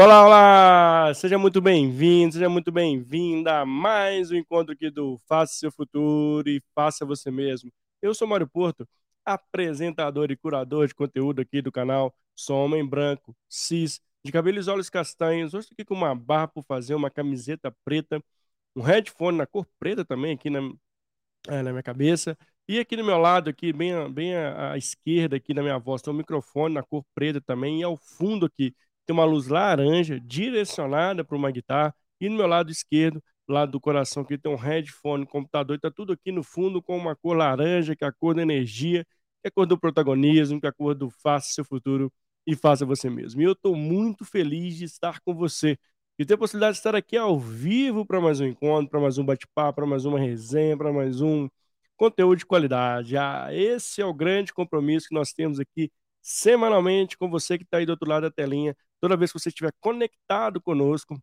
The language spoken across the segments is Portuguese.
Olá, olá! Seja muito bem-vindo, seja muito bem-vinda a mais um encontro aqui do Faça Seu Futuro e Faça Você Mesmo. Eu sou Mário Porto, apresentador e curador de conteúdo aqui do canal. Sou homem branco, cis, de cabelos e olhos castanhos. Hoje estou aqui com uma barra por fazer, uma camiseta preta, um headphone na cor preta também aqui na, é, na minha cabeça. E aqui do meu lado, aqui bem, bem à, à esquerda aqui na minha voz, tem um microfone na cor preta também e ao fundo aqui tem uma luz laranja direcionada para uma guitarra, e no meu lado esquerdo, lado do coração, aqui tem um headphone, computador, está tudo aqui no fundo com uma cor laranja, que é a cor da energia, que é a cor do protagonismo, que é a cor do faça seu futuro e faça você mesmo. E eu estou muito feliz de estar com você e ter a possibilidade de estar aqui ao vivo para mais um encontro, para mais um bate-papo, para mais uma resenha, para mais um conteúdo de qualidade. Ah, esse é o grande compromisso que nós temos aqui semanalmente com você que está aí do outro lado da telinha, Toda vez que você estiver conectado conosco,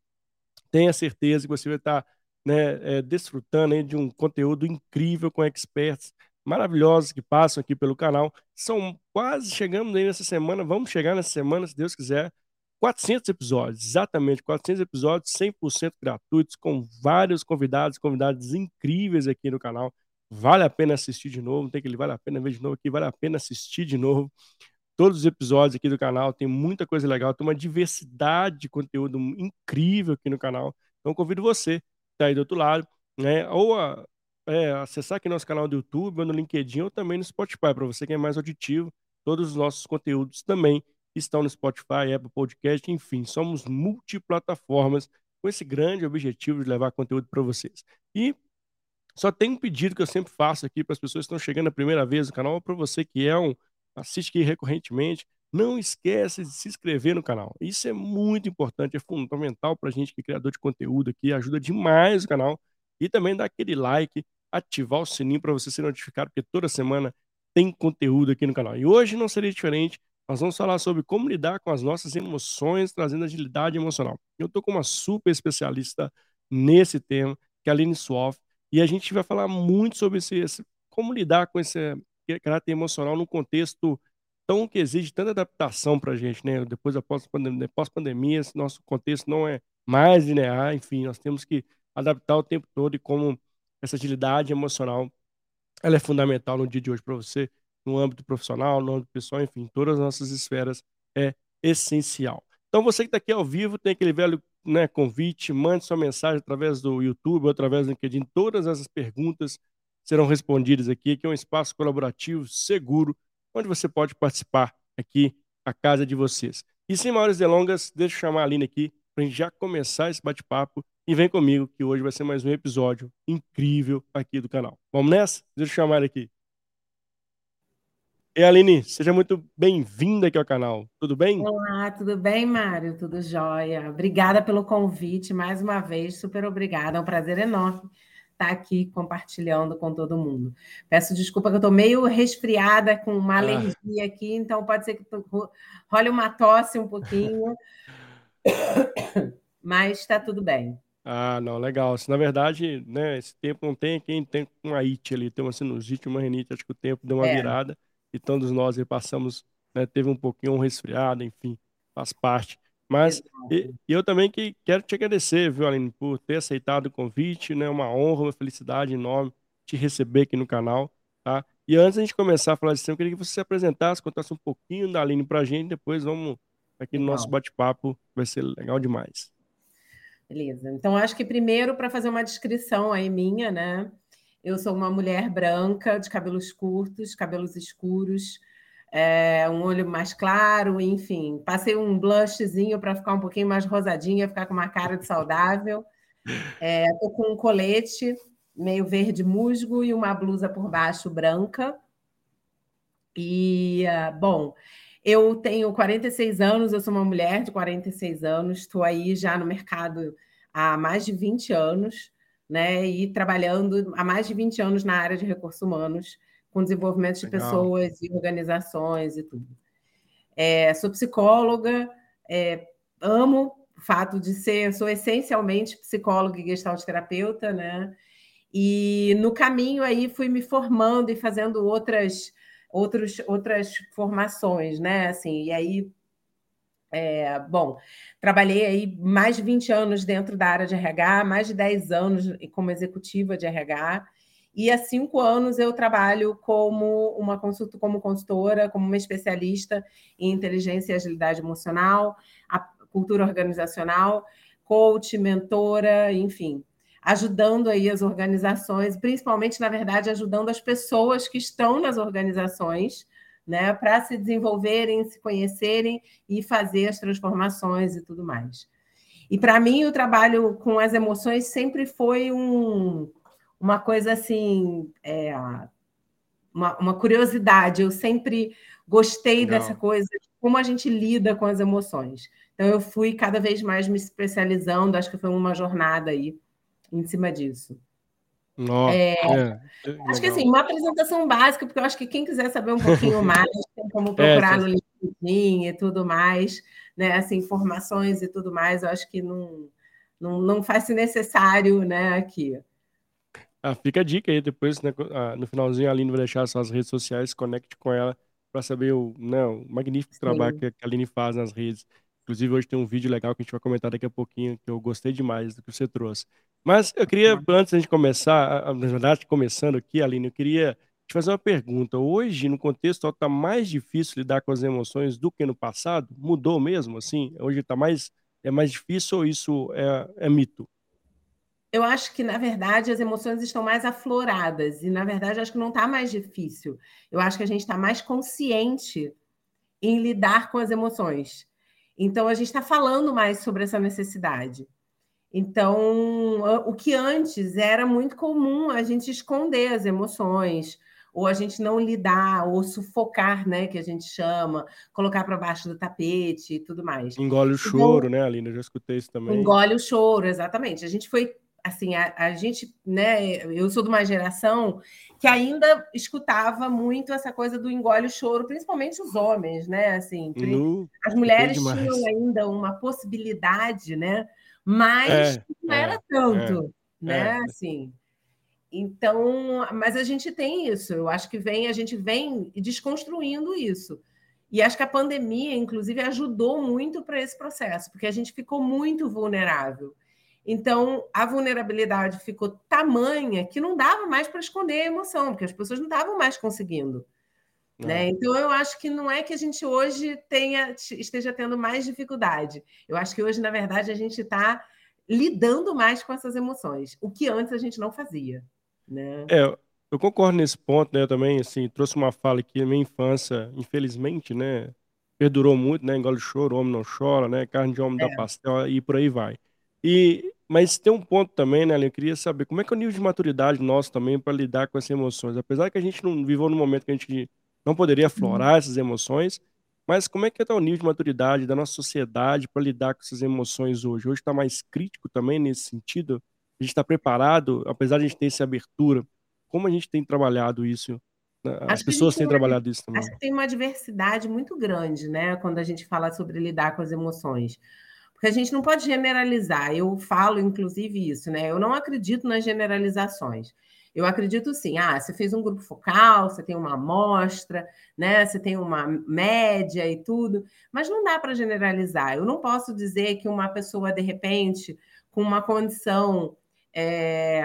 tenha certeza que você vai estar né, é, desfrutando de um conteúdo incrível com experts maravilhosos que passam aqui pelo canal. São quase, chegamos aí nessa semana, vamos chegar nessa semana, se Deus quiser, 400 episódios, exatamente, 400 episódios 100% gratuitos, com vários convidados, convidados incríveis aqui no canal. Vale a pena assistir de novo, tem que ele vale a pena ver de novo aqui, vale a pena assistir de novo todos os episódios aqui do canal, tem muita coisa legal, tem uma diversidade de conteúdo incrível aqui no canal. Então convido você que está aí do outro lado, né, ou a é, acessar aqui nosso canal do YouTube, ou no LinkedIn, ou também no Spotify, para você que é mais auditivo. Todos os nossos conteúdos também estão no Spotify, Apple Podcast, enfim, somos multiplataformas com esse grande objetivo de levar conteúdo para vocês. E só tem um pedido que eu sempre faço aqui para as pessoas que estão chegando a primeira vez no canal, para você que é um assiste aqui recorrentemente, não esquece de se inscrever no canal. Isso é muito importante, é fundamental para a gente que é criador de conteúdo aqui, ajuda demais o canal. E também dar aquele like, ativar o sininho para você ser notificado, porque toda semana tem conteúdo aqui no canal. E hoje não seria diferente, nós vamos falar sobre como lidar com as nossas emoções, trazendo agilidade emocional. Eu estou com uma super especialista nesse tema, que é a Aline Swaff, e a gente vai falar muito sobre esse, esse como lidar com esse, caráter emocional num contexto tão que exige tanta adaptação para a gente, né? Depois da pós-pandemia, pós nosso contexto não é mais linear, enfim, nós temos que adaptar o tempo todo e como essa agilidade emocional ela é fundamental no dia de hoje para você, no âmbito profissional, no âmbito pessoal, enfim, todas as nossas esferas é essencial. Então você que está aqui ao vivo tem aquele velho né, convite, mande sua mensagem através do YouTube ou através do LinkedIn, todas essas perguntas serão respondidas aqui, que é um espaço colaborativo, seguro, onde você pode participar aqui, a casa de vocês. E sem maiores delongas, deixa eu chamar a Aline aqui para a gente já começar esse bate-papo e vem comigo, que hoje vai ser mais um episódio incrível aqui do canal. Vamos nessa? Deixa eu chamar ele aqui. E Aline, seja muito bem-vinda aqui ao canal. Tudo bem? Olá, tudo bem, Mário? Tudo jóia. Obrigada pelo convite mais uma vez, super obrigada. É um prazer enorme estar tá aqui compartilhando com todo mundo. Peço desculpa que eu estou meio resfriada com uma ah. alergia ah. aqui, então pode ser que role uma tosse um pouquinho, mas está tudo bem. Ah, não, legal. Se, na verdade, né, esse tempo não tem quem tem uma IT ali, tem uma sinusite, uma renite, acho que o tempo deu uma é. virada e todos nós passamos, né, teve um pouquinho um resfriado, enfim, faz parte. Mas e, e eu também que quero te agradecer, viu, Aline, por ter aceitado o convite, né? Uma honra, uma felicidade enorme te receber aqui no canal, tá? E antes a gente começar a falar disso, eu queria que você se apresentasse, contasse um pouquinho da Aline pra gente, depois vamos aqui no nosso bate-papo, vai ser legal demais. Beleza. Então, acho que primeiro, para fazer uma descrição aí minha, né? Eu sou uma mulher branca, de cabelos curtos, cabelos escuros, é, um olho mais claro, enfim. Passei um blushzinho para ficar um pouquinho mais rosadinha, ficar com uma cara de saudável. Estou é, com um colete meio verde musgo e uma blusa por baixo branca. E, uh, bom, eu tenho 46 anos, eu sou uma mulher de 46 anos, estou aí já no mercado há mais de 20 anos, né? E trabalhando há mais de 20 anos na área de recursos humanos com desenvolvimento de Legal. pessoas e organizações e tudo. É, sou psicóloga, é, amo o fato de ser, sou essencialmente psicóloga e gestalt terapeuta, né? E no caminho aí fui me formando e fazendo outras outros, outras formações, né? Assim, e aí É, bom, trabalhei aí mais de 20 anos dentro da área de RH, mais de 10 anos como executiva de RH, e há cinco anos eu trabalho como uma consulta, como consultora, como uma especialista em inteligência e agilidade emocional, cultura organizacional, coach, mentora, enfim, ajudando aí as organizações, principalmente, na verdade, ajudando as pessoas que estão nas organizações né, para se desenvolverem, se conhecerem e fazer as transformações e tudo mais. E para mim, o trabalho com as emoções sempre foi um, uma coisa assim, é, uma, uma, curiosidade. Eu sempre gostei Não. dessa coisa, de como a gente lida com as emoções. Então, eu fui cada vez mais me especializando, acho que foi uma jornada aí em cima disso. Nossa, é, é, acho que assim, uma apresentação básica, porque eu acho que quem quiser saber um pouquinho mais, tem como é, procurar no LinkedIn e tudo mais, né? Assim, informações e tudo mais, eu acho que não, não, não faz necessário né, aqui. Ah, fica a dica aí, depois, né, ah, no finalzinho, a Aline vai deixar suas redes sociais, conecte com ela para saber o, né, o magnífico Sim. trabalho que a Aline faz nas redes. Inclusive, hoje tem um vídeo legal que a gente vai comentar daqui a pouquinho, que eu gostei demais do que você trouxe. Mas eu queria, antes de começar, na verdade, começando aqui, Aline, eu queria te fazer uma pergunta. Hoje, no contexto, está mais difícil lidar com as emoções do que no passado? Mudou mesmo, assim? Hoje está mais, é mais difícil ou isso é, é mito? Eu acho que, na verdade, as emoções estão mais afloradas. E, na verdade, acho que não está mais difícil. Eu acho que a gente está mais consciente em lidar com as emoções. Então, a gente está falando mais sobre essa necessidade. Então, o que antes era muito comum a gente esconder as emoções, ou a gente não lidar, ou sufocar, né, que a gente chama, colocar para baixo do tapete e tudo mais. Engole o então, choro, né, Aline? Eu já escutei isso também. Engole o choro, exatamente. A gente foi assim, a, a, gente, né, eu sou de uma geração que ainda escutava muito essa coisa do engole o choro, principalmente os homens, né, assim, no, as mulheres tinham ainda uma possibilidade, né, mas é, não era é, tanto, é, né? É. Assim. Então, mas a gente tem isso. Eu acho que vem, a gente vem desconstruindo isso. E acho que a pandemia, inclusive, ajudou muito para esse processo, porque a gente ficou muito vulnerável. Então, a vulnerabilidade ficou tamanha que não dava mais para esconder a emoção, porque as pessoas não estavam mais conseguindo. Né? Então, eu acho que não é que a gente hoje tenha, esteja tendo mais dificuldade. Eu acho que hoje, na verdade, a gente está lidando mais com essas emoções, o que antes a gente não fazia. Né? É, eu concordo nesse ponto, né? Eu também, assim, trouxe uma fala aqui, minha infância, infelizmente, né? Perdurou muito, né? Engole choro, homem não chora, né? Carne de homem é. dá pastel e por aí vai. E, mas tem um ponto também, né, Eu queria saber como é que é o nível de maturidade nosso também para lidar com essas emoções. Apesar que a gente não viveu no momento que a gente não poderia aflorar uhum. essas emoções, mas como é que está o nível de maturidade da nossa sociedade para lidar com essas emoções hoje? Hoje está mais crítico também nesse sentido? A gente está preparado, apesar de a gente ter essa abertura, como a gente tem trabalhado isso? Né? As acho pessoas têm uma, trabalhado isso também. Acho que tem uma diversidade muito grande, né, quando a gente fala sobre lidar com as emoções. Porque a gente não pode generalizar. Eu falo, inclusive, isso, né? Eu não acredito nas generalizações. Eu acredito sim. Ah, você fez um grupo focal, você tem uma amostra, né? Você tem uma média e tudo, mas não dá para generalizar. Eu não posso dizer que uma pessoa, de repente, com uma condição é,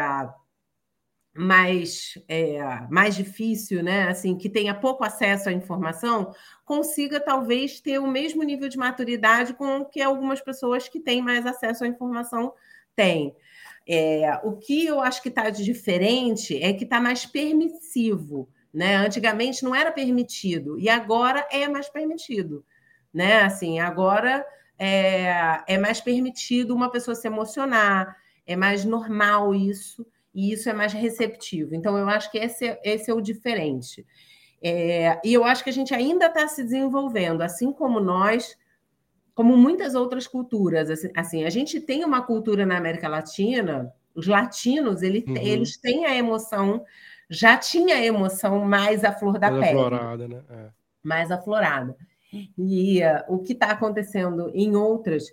mais, é, mais difícil, né? Assim, que tenha pouco acesso à informação, consiga talvez ter o mesmo nível de maturidade com que algumas pessoas que têm mais acesso à informação têm. É, o que eu acho que está diferente é que está mais permissivo. Né? Antigamente não era permitido e agora é mais permitido. Né? Assim, agora é, é mais permitido uma pessoa se emocionar, é mais normal isso, e isso é mais receptivo. Então, eu acho que esse, é, esse é o diferente. É, e eu acho que a gente ainda está se desenvolvendo, assim como nós, como muitas outras culturas. Assim, assim, a gente tem uma cultura na América Latina, os latinos, ele, uhum. eles têm a emoção, já tinha a emoção mais à flor da mais pele. Aflorada, né? É. Mais aflorada. E uh, o que está acontecendo em outras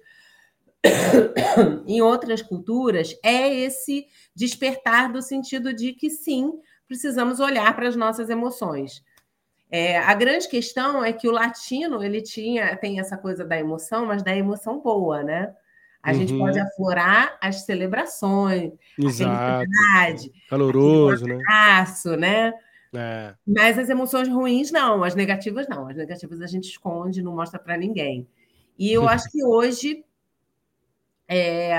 em outras culturas é esse despertar do sentido de que sim, precisamos olhar para as nossas emoções. É, a grande questão é que o latino ele tinha tem essa coisa da emoção, mas da emoção boa, né? A uhum. gente pode aflorar as celebrações, Exato. a felicidade, caloroso, né? Abraço, né? É. Mas as emoções ruins não, as negativas não. As negativas a gente esconde, não mostra para ninguém. E eu acho que hoje é,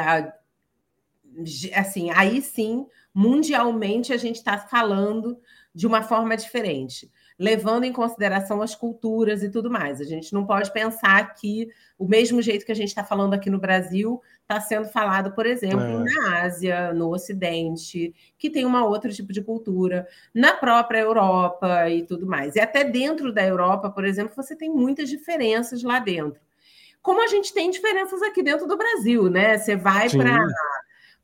assim, aí sim, mundialmente a gente está falando de uma forma diferente levando em consideração as culturas e tudo mais. A gente não pode pensar que o mesmo jeito que a gente está falando aqui no Brasil está sendo falado, por exemplo, é. na Ásia, no Ocidente, que tem uma outro tipo de cultura, na própria Europa e tudo mais. E até dentro da Europa, por exemplo, você tem muitas diferenças lá dentro. Como a gente tem diferenças aqui dentro do Brasil, né? Você vai para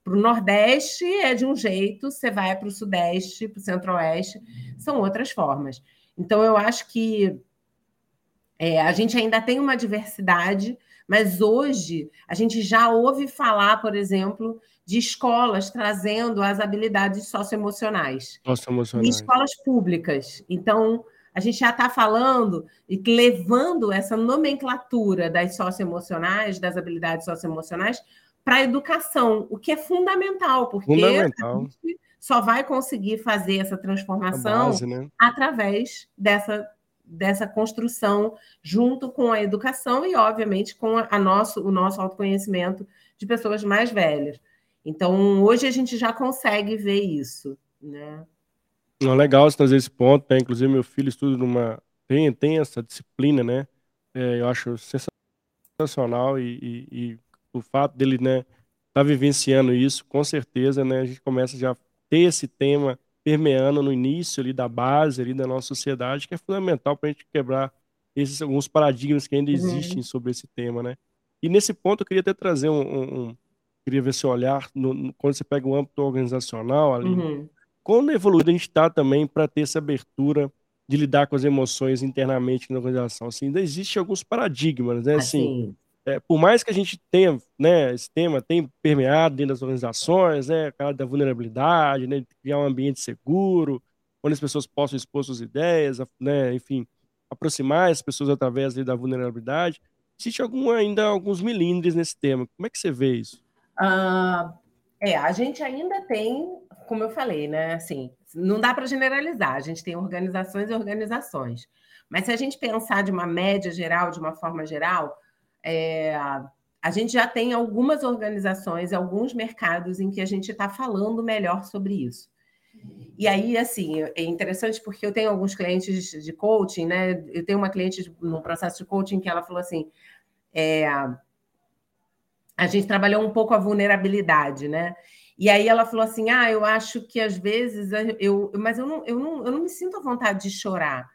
o Nordeste é de um jeito, você vai para o Sudeste, para o Centro-Oeste, são outras formas. Então, eu acho que é, a gente ainda tem uma diversidade, mas hoje a gente já ouve falar, por exemplo, de escolas trazendo as habilidades socioemocionais. Socioemocionais. escolas públicas. Então, a gente já está falando e levando essa nomenclatura das socioemocionais, das habilidades socioemocionais, para a educação, o que é fundamental, porque fundamental. a gente só vai conseguir fazer essa transformação base, né? através dessa, dessa construção junto com a educação e, obviamente, com a, a nosso, o nosso autoconhecimento de pessoas mais velhas. Então, hoje a gente já consegue ver isso, né? Não, legal você trazer esse ponto, né? Inclusive, meu filho estuda numa... Tem, tem essa disciplina, né? É, eu acho sensacional e, e, e, o fato dele, né, tá vivenciando isso, com certeza, né, a gente começa já ter esse tema permeando no início ali da base ali da nossa sociedade, que é fundamental para a gente quebrar esses alguns paradigmas que ainda uhum. existem sobre esse tema, né? E nesse ponto eu queria até trazer um, um, um queria ver seu olhar no, no, quando você pega o âmbito organizacional ali, uhum. Quando evoluído a gente está também para ter essa abertura de lidar com as emoções internamente na organização, assim, ainda existe alguns paradigmas, né? Assim, assim é, por mais que a gente tenha, né, esse tema tem permeado dentro das organizações, né, cara da vulnerabilidade, né, criar um ambiente seguro, onde as pessoas possam expor suas ideias, né, enfim, aproximar as pessoas através da vulnerabilidade. Existe algum, ainda alguns milímetros nesse tema. Como é que você vê isso? Uh, é, a gente ainda tem, como eu falei, né, assim, não dá para generalizar, a gente tem organizações e organizações. Mas se a gente pensar de uma média geral, de uma forma geral, é, a gente já tem algumas organizações, alguns mercados em que a gente está falando melhor sobre isso. E aí, assim, é interessante porque eu tenho alguns clientes de coaching, né? Eu tenho uma cliente no processo de coaching que ela falou assim: é, a gente trabalhou um pouco a vulnerabilidade, né? E aí ela falou assim: ah, eu acho que às vezes eu, mas eu não, eu não, eu não me sinto à vontade de chorar.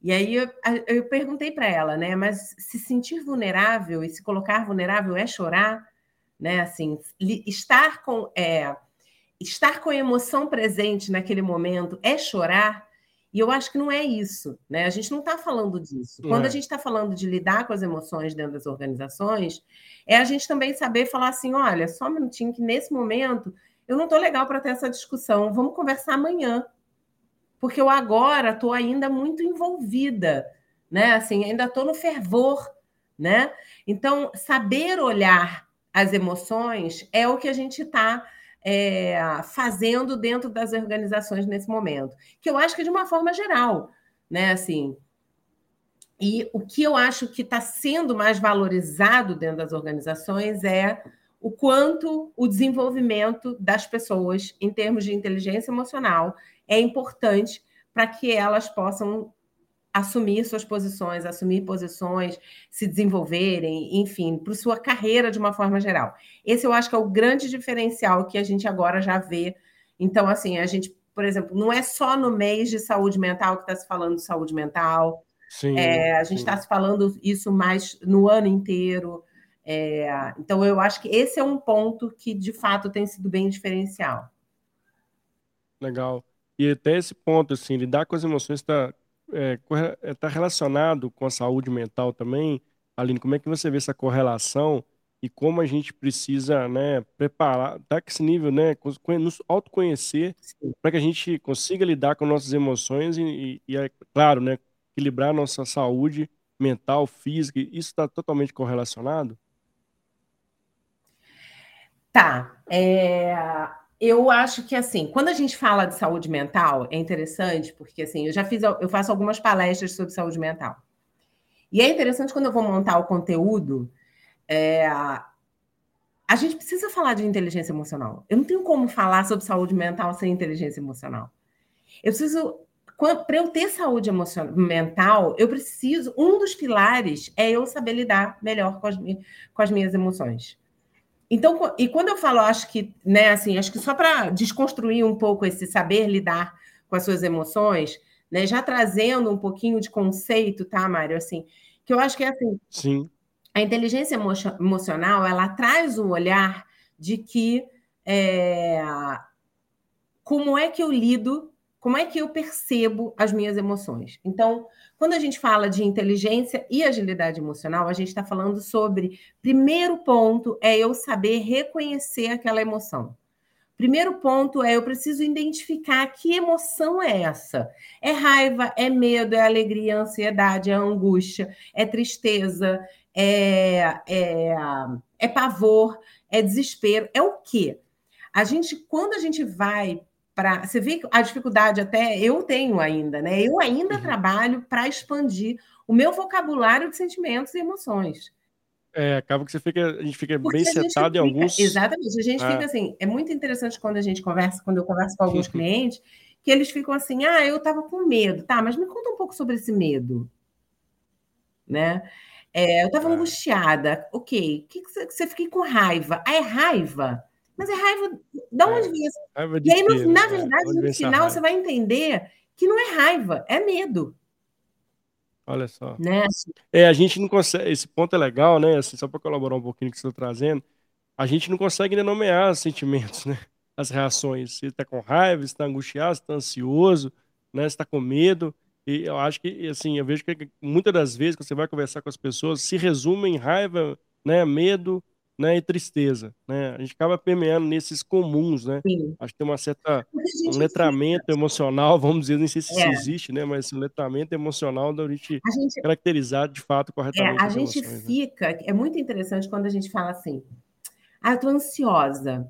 E aí eu, eu perguntei para ela, né? Mas se sentir vulnerável e se colocar vulnerável é chorar, né? Assim, estar com é, estar com a emoção presente naquele momento é chorar. E eu acho que não é isso, né? A gente não está falando disso. Quando a gente está falando de lidar com as emoções dentro das organizações, é a gente também saber falar assim: olha, só um minutinho que nesse momento eu não estou legal para ter essa discussão. Vamos conversar amanhã porque eu agora estou ainda muito envolvida, né? Assim, ainda estou no fervor, né? Então, saber olhar as emoções é o que a gente está é, fazendo dentro das organizações nesse momento, que eu acho que de uma forma geral, né? Assim, e o que eu acho que está sendo mais valorizado dentro das organizações é o quanto o desenvolvimento das pessoas em termos de inteligência emocional é importante para que elas possam assumir suas posições, assumir posições, se desenvolverem, enfim, para sua carreira de uma forma geral. Esse eu acho que é o grande diferencial que a gente agora já vê. Então, assim, a gente, por exemplo, não é só no mês de saúde mental que está se falando de saúde mental. Sim, é, a gente está se falando isso mais no ano inteiro. É, então, eu acho que esse é um ponto que, de fato, tem sido bem diferencial. Legal. E até esse ponto, assim, lidar com as emoções está é, é, tá relacionado com a saúde mental também. Aline, como é que você vê essa correlação e como a gente precisa, né, preparar, tá esse nível, né, nos autoconhecer para que a gente consiga lidar com nossas emoções e, e, e, é claro, né, equilibrar nossa saúde mental, física, isso está totalmente correlacionado? Tá. É, eu acho que assim, quando a gente fala de saúde mental, é interessante porque assim, eu já fiz, eu faço algumas palestras sobre saúde mental. E é interessante quando eu vou montar o conteúdo, é, a gente precisa falar de inteligência emocional. Eu não tenho como falar sobre saúde mental sem inteligência emocional. Eu preciso para eu ter saúde emocional, mental, eu preciso. Um dos pilares é eu saber lidar melhor com as, com as minhas emoções. Então, e quando eu falo, acho que, né, assim, acho que só para desconstruir um pouco esse saber lidar com as suas emoções, né, já trazendo um pouquinho de conceito, tá, Mário? Assim, que eu acho que é assim. Sim. A inteligência emo emocional, ela traz o olhar de que é, como é que eu lido como é que eu percebo as minhas emoções? Então, quando a gente fala de inteligência e agilidade emocional, a gente está falando sobre. Primeiro ponto é eu saber reconhecer aquela emoção. Primeiro ponto é eu preciso identificar que emoção é essa. É raiva, é medo, é alegria, é ansiedade, é angústia, é tristeza, é, é, é pavor, é desespero. É o quê? A gente, quando a gente vai para. Você vê a dificuldade, até eu tenho ainda, né? Eu ainda uhum. trabalho para expandir o meu vocabulário de sentimentos e emoções. É, acaba que você fica, a gente fica Porque bem setado fica, em alguns. Exatamente, a gente é. fica assim. É muito interessante quando a gente conversa, quando eu converso com alguns clientes, que eles ficam assim: ah, eu estava com medo, tá, mas me conta um pouco sobre esse medo. Né? É, eu estava é. angustiada, ok. Que, que você, você fiquei com raiva? Ah, é raiva? Mas é raiva. Da onde é, vem isso? E aí, no, na é, verdade, no final, você vai entender que não é raiva, é medo. Olha só. Né? É, a gente não consegue. Esse ponto é legal, né? Assim, só para colaborar um pouquinho com o que você está trazendo, a gente não consegue ainda nomear os sentimentos, né? As reações. Se está com raiva, se está angustiado, se está ansioso, né? Se está com medo. E eu acho que, assim, eu vejo que muitas das vezes que você vai conversar com as pessoas, se resume em raiva, né? Medo, né, e tristeza, né? A gente acaba permeando nesses comuns, né? Sim. Acho que tem uma certa um letramento fica... emocional, vamos dizer, não sei se é. isso existe, né? Mas um letramento emocional da gente, a gente caracterizar de fato é, corretamente. É, a gente né? fica, né? é muito interessante quando a gente fala assim: "Ah, eu tô ansiosa".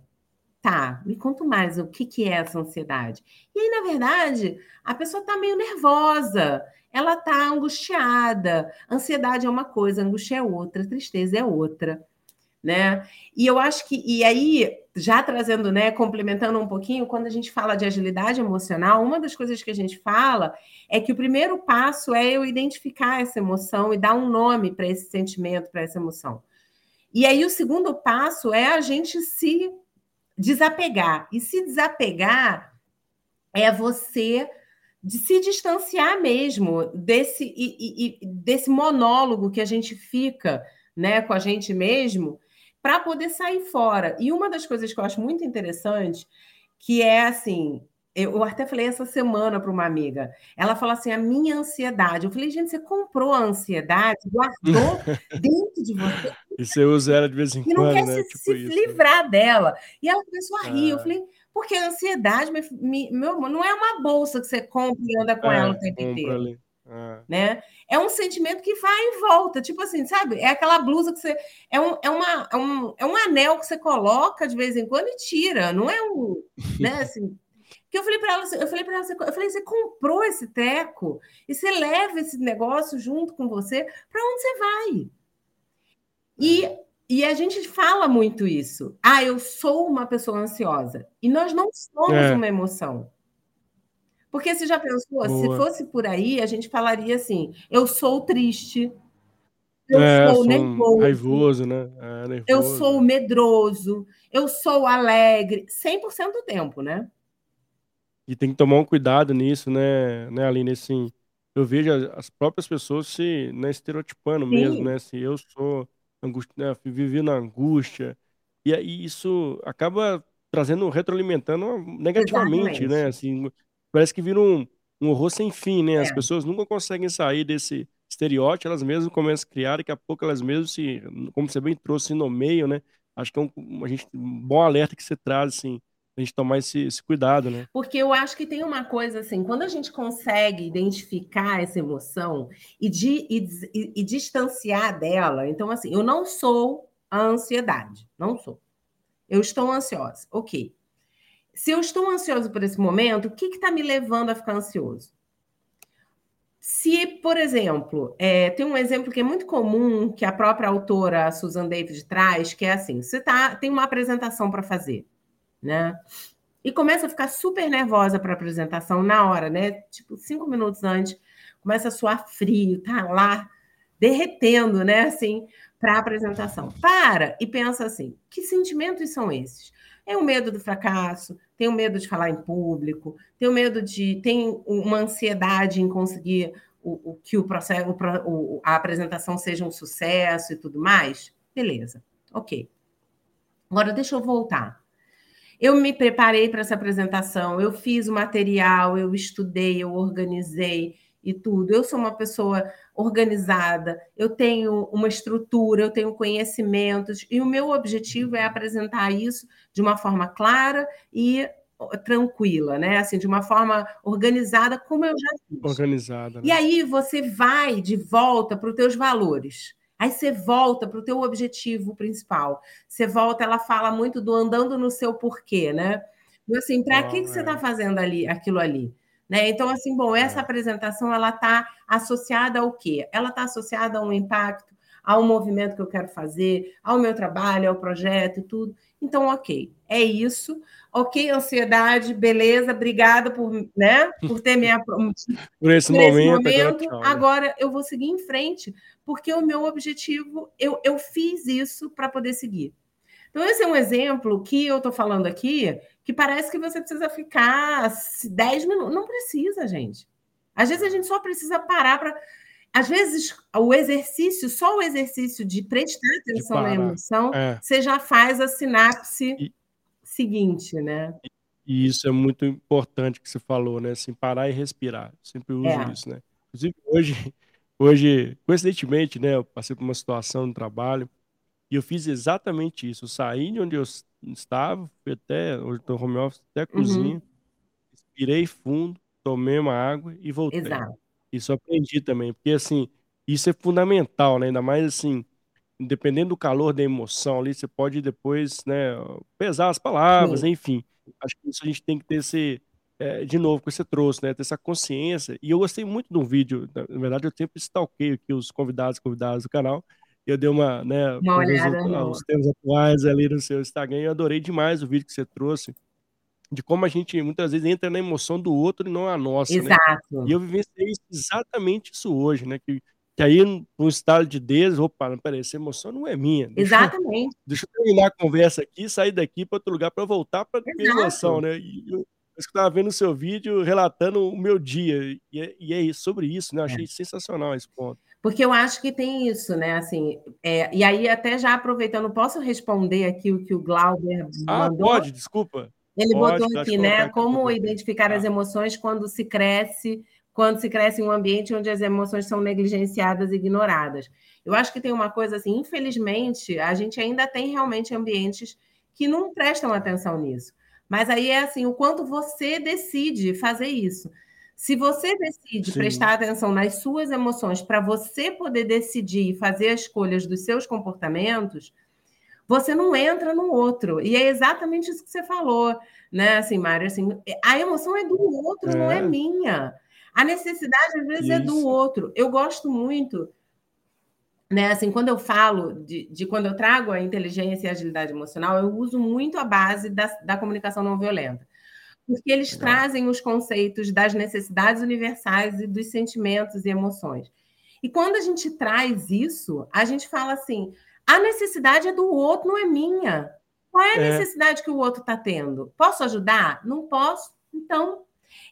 Tá, me conta mais o que, que é essa ansiedade. E aí, na verdade, a pessoa tá meio nervosa, ela tá angustiada. Ansiedade é uma coisa, angústia é outra, tristeza é outra né? E eu acho que, e aí, já trazendo, né, complementando um pouquinho, quando a gente fala de agilidade emocional, uma das coisas que a gente fala é que o primeiro passo é eu identificar essa emoção e dar um nome para esse sentimento, para essa emoção. E aí, o segundo passo é a gente se desapegar. E se desapegar é você de se distanciar mesmo desse, e, e, desse monólogo que a gente fica né, com a gente mesmo para poder sair fora. E uma das coisas que eu acho muito interessante, que é assim, eu até falei essa semana para uma amiga. Ela falou assim: a minha ansiedade. Eu falei, gente, você comprou a ansiedade, guardou dentro de você. E você usa ela de vez em quando. E não quer né? se, tipo se isso, livrar né? dela. E ela começou a rir. Ah. Eu falei, porque a ansiedade, meu amor, não é uma bolsa que você compra e anda com é, ela o tempo inteiro. Ali. É. Né? É um sentimento que vai e volta, tipo assim, sabe? É aquela blusa que você. É um, é, uma, é, um, é um anel que você coloca de vez em quando e tira, não é um. né, assim, que eu falei para ela, eu falei para ela, eu falei, você comprou esse teco e você leva esse negócio junto com você, para onde você vai? E, e a gente fala muito isso. Ah, eu sou uma pessoa ansiosa. E nós não somos é. uma emoção. Porque você já pensou, Boa. se fosse por aí, a gente falaria assim: eu sou triste, eu é, sou nervoso, raivoso, né? É, nervoso. eu sou medroso, eu sou alegre, 100% do tempo, né? E tem que tomar um cuidado nisso, né, né Aline? Assim, eu vejo as próprias pessoas se né, estereotipando Sim. mesmo, né? Se eu sou angústia, né, vivi na angústia. E aí isso acaba trazendo, retroalimentando negativamente, né? Exatamente. né? Assim, parece que vira um, um horror sem fim, né? As é. pessoas nunca conseguem sair desse estereótipo, elas mesmas começam a criar, daqui a pouco elas mesmas se, como você bem trouxe, no meio, né? Acho que é um, a gente, um bom alerta que você traz, assim, a gente tomar esse, esse, cuidado, né? Porque eu acho que tem uma coisa assim, quando a gente consegue identificar essa emoção e, de, e, e, e distanciar dela, então assim, eu não sou a ansiedade, não sou. Eu estou ansiosa, ok. Se eu estou ansioso por esse momento, o que está me levando a ficar ansioso? Se, por exemplo, é, tem um exemplo que é muito comum que a própria autora Susan David traz, que é assim: você tá, tem uma apresentação para fazer né? E começa a ficar super nervosa para a apresentação na hora, né? Tipo, cinco minutos antes, começa a suar frio, tá lá derretendo, né? Assim, para a apresentação. Para e pensa assim: que sentimentos são esses? É o medo do fracasso, tem o medo de falar em público, tem o medo de. tem uma ansiedade em conseguir o, o que o processo, o, a apresentação seja um sucesso e tudo mais. Beleza, ok. Agora deixa eu voltar. Eu me preparei para essa apresentação, eu fiz o material, eu estudei, eu organizei e tudo. Eu sou uma pessoa organizada, eu tenho uma estrutura, eu tenho conhecimentos, e o meu objetivo é apresentar isso de uma forma clara e tranquila, né? Assim, de uma forma organizada, como eu já fiz. Organizada. Né? E aí você vai de volta para os teus valores. Aí você volta para o teu objetivo principal. Você volta, ela fala muito do andando no seu porquê, né? Então, assim, para oh, que, que você está é. fazendo ali aquilo ali? Né? Então, assim, bom, essa é. apresentação ela está associada ao quê? Ela está associada a um impacto, ao movimento que eu quero fazer, ao meu trabalho, ao projeto e tudo. Então, ok, é isso. Ok, ansiedade, beleza, obrigada por, né, por ter me por esse por momento. Esse momento. Agora, agora, eu vou seguir em frente, porque o meu objetivo, eu, eu fiz isso para poder seguir. Então, esse é um exemplo que eu estou falando aqui, que parece que você precisa ficar 10 minutos. Não precisa, gente. Às vezes a gente só precisa parar para. Às vezes, o exercício, só o exercício de prestar atenção de na emoção, é. você já faz a sinapse e, seguinte, né? E isso é muito importante que você falou, né? Assim, parar e respirar. Eu sempre uso é. isso, né? Inclusive, hoje, Hoje, coincidentemente, né, eu passei por uma situação no trabalho e eu fiz exatamente isso. Eu saí de onde eu estava, fui até, hoje estou home office, até a uhum. cozinha, respirei fundo, tomei uma água e voltei. Exato. Isso aprendi também, porque assim, isso é fundamental, né? Ainda mais assim, dependendo do calor da emoção ali, você pode depois, né, pesar as palavras, Sim. enfim. Acho que isso a gente tem que ter esse, é, de novo, que você trouxe, né? Ter essa consciência. E eu gostei muito de um vídeo, na verdade, eu sempre stalkeio aqui os convidados convidados do canal. Eu dei uma, né, uma olhada os, os temas atuais ali no seu Instagram e eu adorei demais o vídeo que você trouxe de como a gente muitas vezes entra na emoção do outro e não a nossa, Exato. Né? E eu vivenciei exatamente isso hoje, né? Que, que aí, no estado de Deus, opa, peraí, essa emoção não é minha. Deixa Exatamente. Eu, deixa eu terminar a conversa aqui, sair daqui para outro lugar para voltar para a emoção, né? E eu, eu estava vendo o seu vídeo relatando o meu dia, e é, e é sobre isso, né? Eu achei é. sensacional esse ponto. Porque eu acho que tem isso, né? Assim, é, e aí, até já aproveitando, posso responder aqui o que o Glauber ah, mandou? pode, desculpa. Ele pode, botou aqui, né? Como identificar tá. as emoções quando se cresce, quando se cresce em um ambiente onde as emoções são negligenciadas e ignoradas. Eu acho que tem uma coisa assim, infelizmente, a gente ainda tem realmente ambientes que não prestam atenção nisso. Mas aí é assim, o quanto você decide fazer isso. Se você decide Sim. prestar atenção nas suas emoções para você poder decidir e fazer as escolhas dos seus comportamentos, você não entra no outro. E é exatamente isso que você falou, né? Assim, Mário, assim, a emoção é do outro, é. não é minha. A necessidade, às vezes, isso. é do outro. Eu gosto muito né, assim, quando eu falo de, de, quando eu trago a inteligência e a agilidade emocional, eu uso muito a base da, da comunicação não violenta, porque eles Legal. trazem os conceitos das necessidades universais e dos sentimentos e emoções. E quando a gente traz isso, a gente fala assim: a necessidade é do outro, não é minha. Qual é a é. necessidade que o outro está tendo? Posso ajudar? Não posso. Então,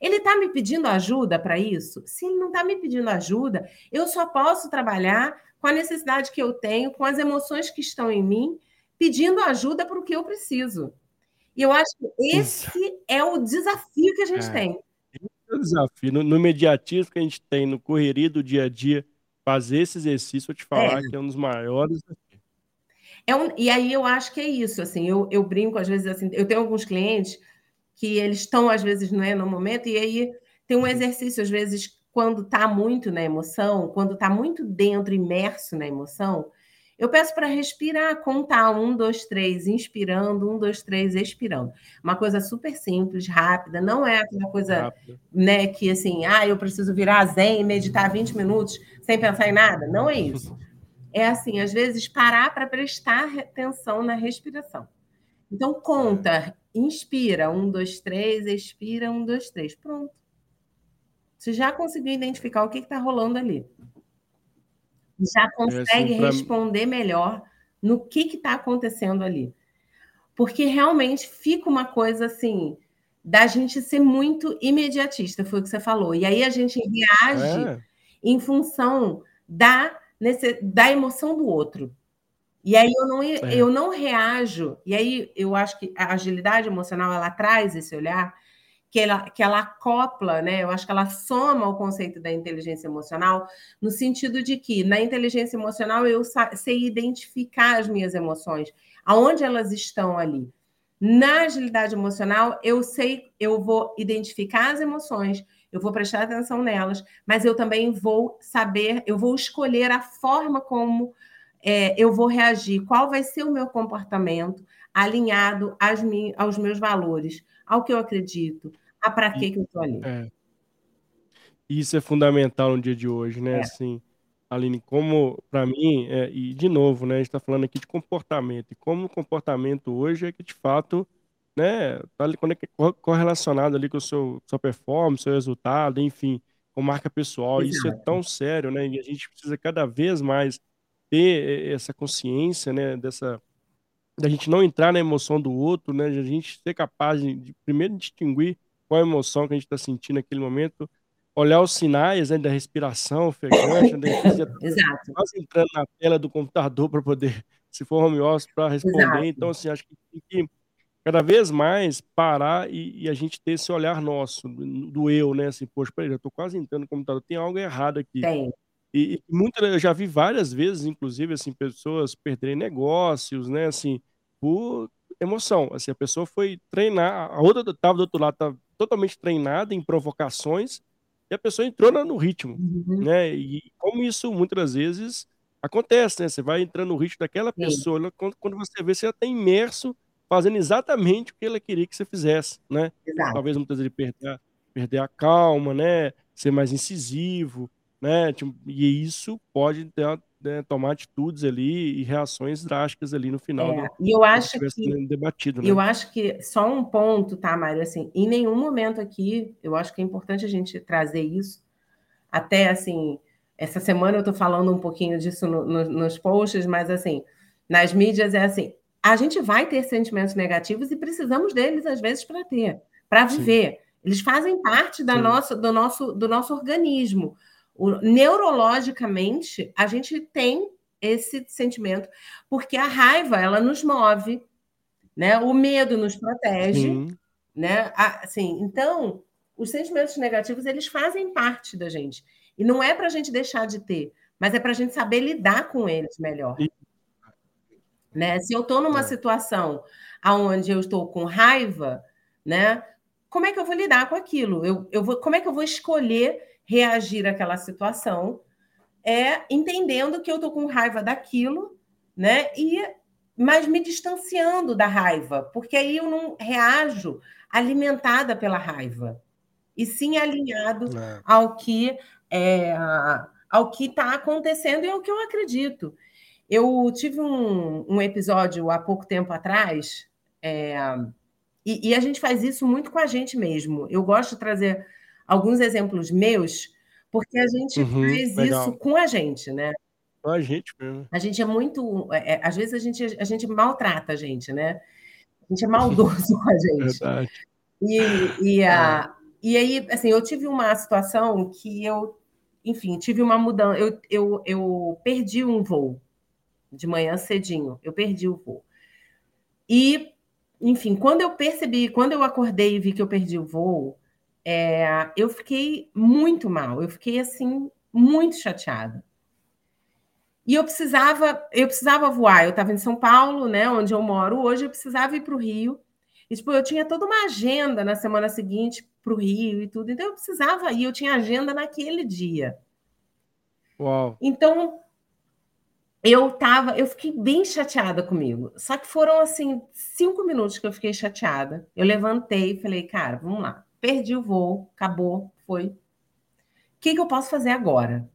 ele está me pedindo ajuda para isso? Se ele não está me pedindo ajuda, eu só posso trabalhar com a necessidade que eu tenho, com as emoções que estão em mim, pedindo ajuda para o que eu preciso. E eu acho que esse é o desafio que a gente é. tem. Esse é o desafio. No, no imediatismo que a gente tem, no correria do dia a dia, fazer esse exercício, eu te falar é. que é um dos maiores é um, e aí eu acho que é isso, assim, eu, eu brinco às vezes assim, eu tenho alguns clientes que eles estão às vezes não é no momento e aí tem um exercício às vezes quando está muito na emoção, quando está muito dentro, imerso na emoção, eu peço para respirar, contar um, dois, três, inspirando, um, dois, três, expirando. Uma coisa super simples, rápida, não é aquela coisa, né, que assim, ah, eu preciso virar zen e meditar 20 minutos sem pensar em nada. Não é isso. É assim, às vezes parar para prestar atenção na respiração. Então conta, inspira, um, dois, três, expira, um, dois, três, pronto. Você já conseguiu identificar o que está rolando ali já é, consegue assim, responder melhor no que está acontecendo ali. Porque realmente fica uma coisa assim, da gente ser muito imediatista, foi o que você falou. E aí a gente reage é. em função da, nesse, da emoção do outro. E aí eu não, é. eu não reajo, e aí eu acho que a agilidade emocional ela traz esse olhar que ela, que ela acopla, né? Eu acho que ela soma o conceito da inteligência emocional, no sentido de que na inteligência emocional eu sei identificar as minhas emoções, aonde elas estão ali. Na agilidade emocional, eu sei, eu vou identificar as emoções, eu vou prestar atenção nelas, mas eu também vou saber, eu vou escolher a forma como é, eu vou reagir, qual vai ser o meu comportamento alinhado às, aos meus valores, ao que eu acredito, a para que, eu estou ali. É. Isso é fundamental no dia de hoje, né? É. Assim, Aline, como para mim, é, e de novo, né? A gente está falando aqui de comportamento, e como o comportamento hoje é que de fato, né, tá ali correlacionado ali com o seu sua performance, seu resultado, enfim, com marca pessoal. Exato. Isso é tão sério, né? E a gente precisa cada vez mais ter essa consciência, né, dessa da gente não entrar na emoção do outro, né, de a gente ser capaz de, de primeiro distinguir qual a emoção que a gente está sentindo naquele momento, olhar os sinais né, da respiração ofegante, né, Exato. quase entrando na tela do computador para poder, se for home office, para responder. Exato. Então, assim, acho que tem que cada vez mais parar e, e, a gente ter esse olhar nosso, do, do eu, né? Assim, poxa, peraí, já estou quase entrando no computador, tem algo errado aqui. Tem. E, e muita, eu já vi várias vezes, inclusive, assim, pessoas perderem negócios, né? Assim, por emoção. Assim, a pessoa foi treinar, a outra estava do outro lado, estava totalmente treinada em provocações, e a pessoa entrou no ritmo, uhum. né? E como isso muitas vezes acontece, né? Você vai entrando no ritmo daquela pessoa, ela, quando você vê, você já está imerso, fazendo exatamente o que ela queria que você fizesse, né? Exato. Talvez muitas vezes perder, perder a calma, né? Ser mais incisivo, né? Tipo, e isso pode ter, né, tomar atitudes ali e reações drásticas ali no final. É, e eu acho que debatido, né? eu acho que só um ponto, tá, Mário? Assim, em nenhum momento aqui, eu acho que é importante a gente trazer isso. Até assim, essa semana eu estou falando um pouquinho disso no, no, nos posts, mas assim, nas mídias é assim, a gente vai ter sentimentos negativos e precisamos deles às vezes para ter, para viver. Sim. Eles fazem parte da nossa, do, nosso, do nosso organismo. O, neurologicamente, a gente tem esse sentimento, porque a raiva ela nos move, né? O medo nos protege, Sim. né? Assim, então, os sentimentos negativos eles fazem parte da gente e não é para a gente deixar de ter, mas é para a gente saber lidar com eles melhor. Né? Se eu estou numa é. situação onde eu estou com raiva, né? Como é que eu vou lidar com aquilo? Eu, eu vou, como é que eu vou escolher reagir àquela situação, é entendendo que eu estou com raiva daquilo, né? E mas me distanciando da raiva, porque aí eu não reajo alimentada pela raiva, e sim alinhado é. ao que é, ao que está acontecendo e ao que eu acredito. Eu tive um, um episódio há pouco tempo atrás, é, e, e, a gente faz isso muito com a gente mesmo. Eu gosto de trazer alguns exemplos meus, porque a gente uhum, faz legal. isso com a gente, né? Com a gente mesmo. A gente é muito. É, é, às vezes a gente, a gente maltrata a gente, né? A gente é maldoso com a gente. Verdade. E, e, a, é. e aí, assim, eu tive uma situação que eu, enfim, tive uma mudança. Eu, eu, eu perdi um voo de manhã cedinho. Eu perdi o voo. E, enfim, quando eu percebi, quando eu acordei e vi que eu perdi o voo, é, eu fiquei muito mal, eu fiquei assim, muito chateada. E eu precisava, eu precisava voar. Eu estava em São Paulo, né, onde eu moro hoje, eu precisava ir para o Rio. E, tipo, eu tinha toda uma agenda na semana seguinte para o Rio e tudo. Então eu precisava ir, eu tinha agenda naquele dia. Uau. Então eu tava, eu fiquei bem chateada comigo. Só que foram assim cinco minutos que eu fiquei chateada. Eu levantei e falei, cara, vamos lá. Perdi o voo, acabou, foi. O que, que eu posso fazer agora?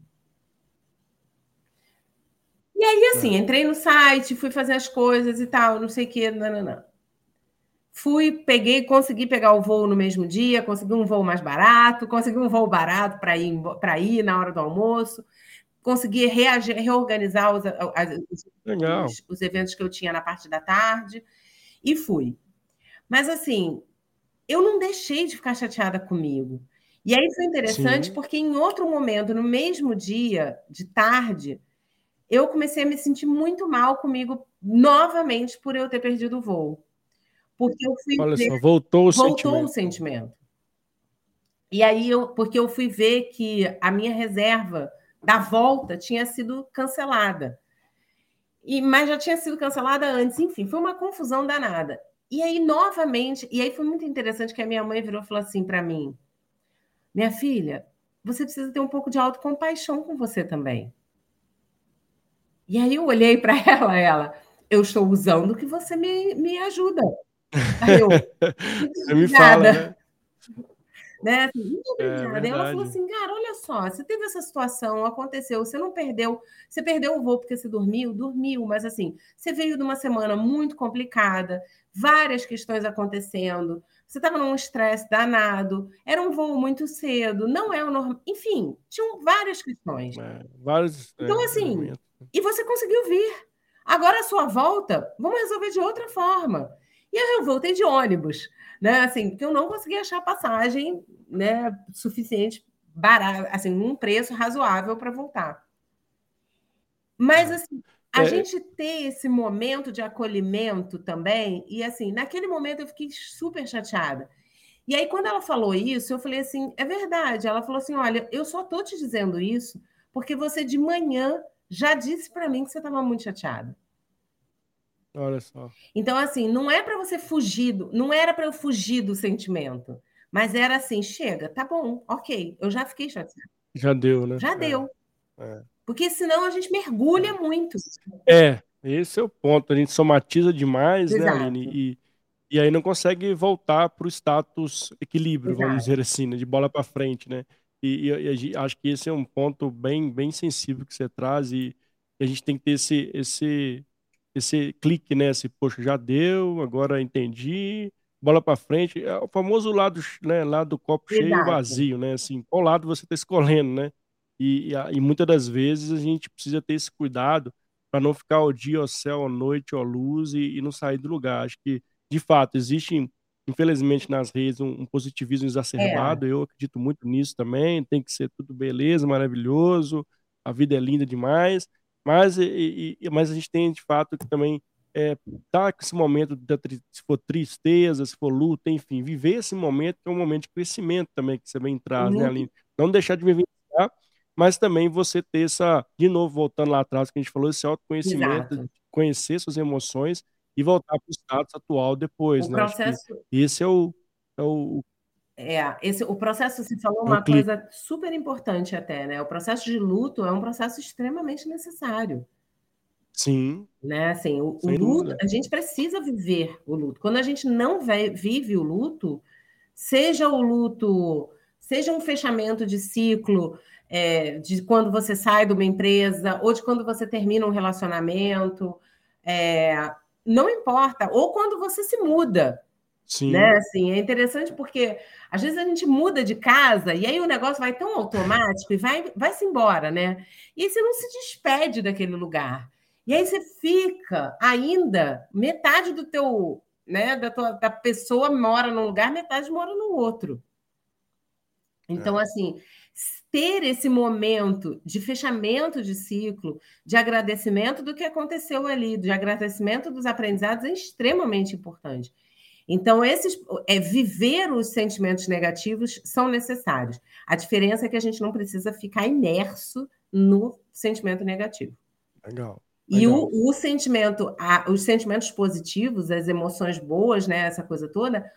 E aí, assim, é. entrei no site, fui fazer as coisas e tal, não sei o que, não, não, não. Fui, peguei, consegui pegar o voo no mesmo dia, consegui um voo mais barato, consegui um voo barato para ir, ir na hora do almoço consegui reagir, reorganizar os, os, os, eventos que eu tinha na parte da tarde e fui. Mas assim, eu não deixei de ficar chateada comigo. E aí foi interessante Sim. porque em outro momento, no mesmo dia, de tarde, eu comecei a me sentir muito mal comigo novamente por eu ter perdido o voo. Porque eu fui Olha ver, só, voltou o voltou sentimento. o sentimento. E aí eu, porque eu fui ver que a minha reserva da volta tinha sido cancelada. E, mas já tinha sido cancelada antes, enfim, foi uma confusão danada. E aí, novamente, e aí foi muito interessante que a minha mãe virou e falou assim para mim: Minha filha, você precisa ter um pouco de autocompaixão com você também. E aí eu olhei para ela, ela, eu estou usando o que você me, me ajuda. Aí eu, você me fala, né? Né? Assim, muito obrigada. É, ela falou assim, cara, olha só, você teve essa situação, aconteceu, você não perdeu, você perdeu o voo porque você dormiu, dormiu, mas assim, você veio de uma semana muito complicada, várias questões acontecendo, você estava num estresse danado, era um voo muito cedo, não é o normal, enfim, tinham várias questões. É, vários, é, então, assim, e você conseguiu vir. Agora a sua volta, vamos resolver de outra forma. E aí eu voltei de ônibus né? Assim, porque eu não consegui achar passagem, né, suficiente barato, assim, um preço razoável para voltar. Mas é. assim, a é. gente ter esse momento de acolhimento também, e assim, naquele momento eu fiquei super chateada. E aí, quando ela falou isso, eu falei assim: é verdade. Ela falou assim: olha, eu só tô te dizendo isso porque você de manhã já disse para mim que você estava muito chateada. Olha só. Então, assim, não é para você fugir, do, não era para eu fugir do sentimento, mas era assim: chega, tá bom, ok, eu já fiquei chateada. Já deu, né? Já é. deu. É. Porque senão a gente mergulha é. muito. É, esse é o ponto. A gente somatiza demais, né, Exato. né, Aline? E, e aí não consegue voltar para o status equilíbrio, Exato. vamos dizer assim, né? de bola para frente, né? E, e, e, acho que esse é um ponto bem, bem sensível que você traz e, e a gente tem que ter esse, esse esse clique, né? Esse, poxa, já deu, agora entendi, bola para frente. É o famoso lado, né, lado do copo cheio e vazio, né? Assim, qual lado você está escolhendo, né? E, e, e, muitas das vezes a gente precisa ter esse cuidado para não ficar o dia ao céu, à noite, à luz e, e, não sair do lugar. Acho que, de fato, existe, infelizmente, nas redes um, um positivismo exacerbado. É. Eu acredito muito nisso também. Tem que ser tudo beleza, maravilhoso, a vida é linda demais. Mas, e, e, mas a gente tem de fato que também é, tá com esse momento, de, se for tristeza, se for luta, enfim, viver esse momento que é um momento de crescimento também que você vem traz, né, uhum. né, Aline? Não deixar de vivenciar, mas também você ter essa, de novo, voltando lá atrás, que a gente falou, esse autoconhecimento, conhecer suas emoções e voltar para o status atual depois, o né? Processo... esse é o, é o, é, esse, o processo, você falou uma coisa super importante até, né? O processo de luto é um processo extremamente necessário. Sim. Né? Assim, o, o luto, a gente precisa viver o luto. Quando a gente não vive o luto, seja o luto, seja um fechamento de ciclo, é, de quando você sai de uma empresa, ou de quando você termina um relacionamento, é, não importa, ou quando você se muda. Sim. Né? Assim, é interessante porque às vezes a gente muda de casa e aí o negócio vai tão automático e vai, vai se embora, né? E aí você não se despede daquele lugar. E aí você fica ainda metade do teu, né, da tua da pessoa mora num lugar, metade mora no outro. Então, é. assim, ter esse momento de fechamento de ciclo, de agradecimento do que aconteceu ali, de agradecimento dos aprendizados é extremamente importante. Então, esses, é, viver os sentimentos negativos são necessários. A diferença é que a gente não precisa ficar imerso no sentimento negativo. Legal. E o, o, sentimento, a, os sentimentos positivos, as emoções boas, né, essa coisa toda,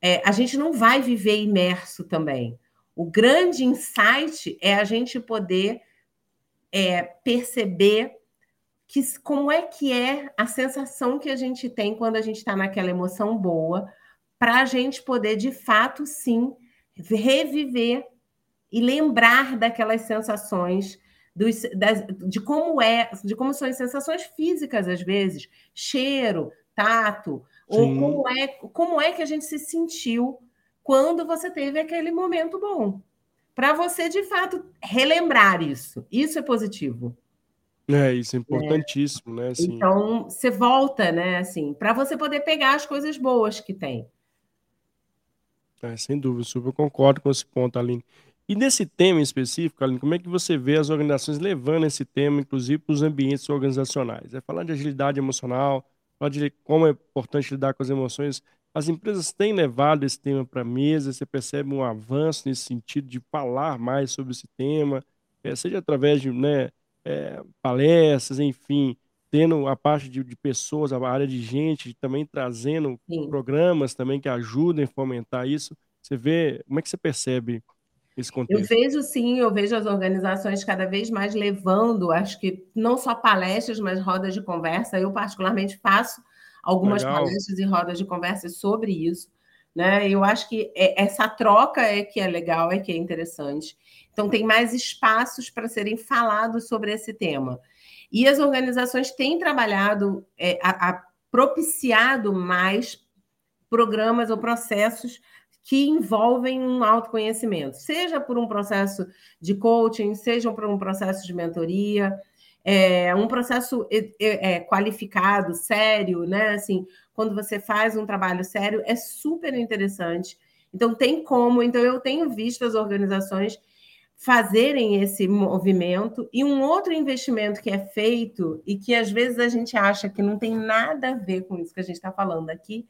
é, a gente não vai viver imerso também. O grande insight é a gente poder é, perceber que, como é que é a sensação que a gente tem quando a gente está naquela emoção boa, para a gente poder, de fato, sim, reviver e lembrar daquelas sensações dos, das, de como é, de como são as sensações físicas às vezes, cheiro, tato, Sim. ou como é, como é que a gente se sentiu quando você teve aquele momento bom. Para você, de fato, relembrar isso. Isso é positivo. É, isso é importantíssimo, é. né? Assim... Então, você volta, né? Assim, para você poder pegar as coisas boas que tem. É, sem dúvida, super concordo com esse ponto, Aline. E nesse tema em específico, Aline, como é que você vê as organizações levando esse tema, inclusive, para os ambientes organizacionais? É falar de agilidade emocional, falar de como é importante lidar com as emoções. As empresas têm levado esse tema para a mesa, você percebe um avanço nesse sentido de falar mais sobre esse tema, é, seja através de né, é, palestras, enfim, tendo a parte de, de, pessoas, a área de gente, também trazendo Sim. programas também que ajudem a fomentar isso. Você vê, como é que você percebe esse contexto? Eu vejo sim, eu vejo as organizações cada vez mais levando, acho que não só palestras, mas rodas de conversa. Eu, particularmente, faço algumas Legal. palestras e rodas de conversa sobre isso. Né? Eu acho que é, essa troca é que é legal, é que é interessante. Então, tem mais espaços para serem falados sobre esse tema. E as organizações têm trabalhado, é, a, a propiciado mais programas ou processos que envolvem um autoconhecimento, seja por um processo de coaching, seja por um processo de mentoria, é, um processo é, é, qualificado, sério, né? Assim, quando você faz um trabalho sério, é super interessante. Então, tem como. Então, eu tenho visto as organizações fazerem esse movimento e um outro investimento que é feito e que às vezes a gente acha que não tem nada a ver com isso que a gente está falando aqui,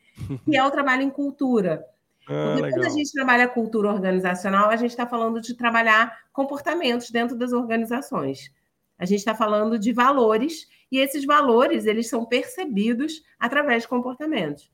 que é o trabalho em cultura. Ah, Porque quando a gente trabalha cultura organizacional, a gente está falando de trabalhar comportamentos dentro das organizações. A gente está falando de valores e esses valores eles são percebidos através de comportamentos.